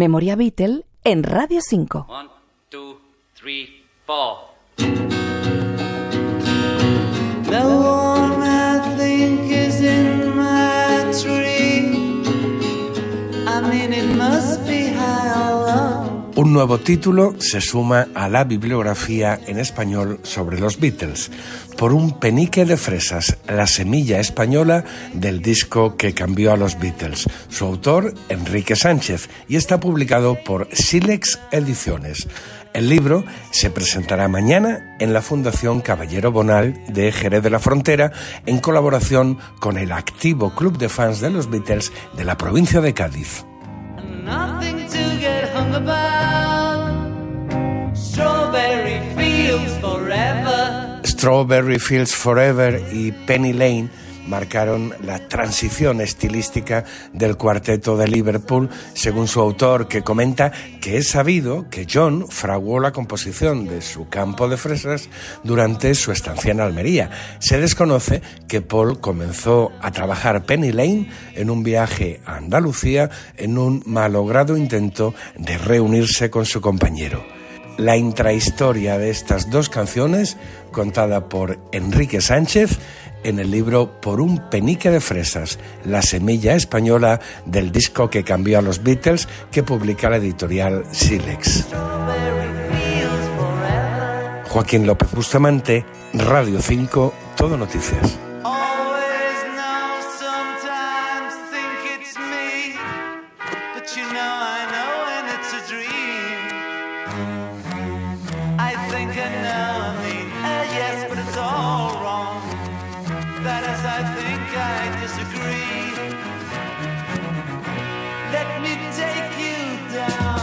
Memoria Beatle en Radio 5. One, two, three, four. The Nuevo título se suma a la bibliografía en español sobre los Beatles, por un penique de fresas, la semilla española del disco que cambió a los Beatles. Su autor, Enrique Sánchez, y está publicado por Silex Ediciones. El libro se presentará mañana en la Fundación Caballero Bonal de Jerez de la Frontera en colaboración con el activo Club de Fans de los Beatles de la provincia de Cádiz. Strawberry Fields Forever y Penny Lane marcaron la transición estilística del cuarteto de Liverpool, según su autor, que comenta que es sabido que John fraguó la composición de su campo de fresas durante su estancia en Almería. Se desconoce que Paul comenzó a trabajar Penny Lane en un viaje a Andalucía en un malogrado intento de reunirse con su compañero la intrahistoria de estas dos canciones, contada por Enrique Sánchez en el libro Por un penique de fresas, la semilla española del disco que cambió a los Beatles, que publica la editorial Silex. Joaquín López Bustamante, Radio 5, Todo Noticias. You know, down.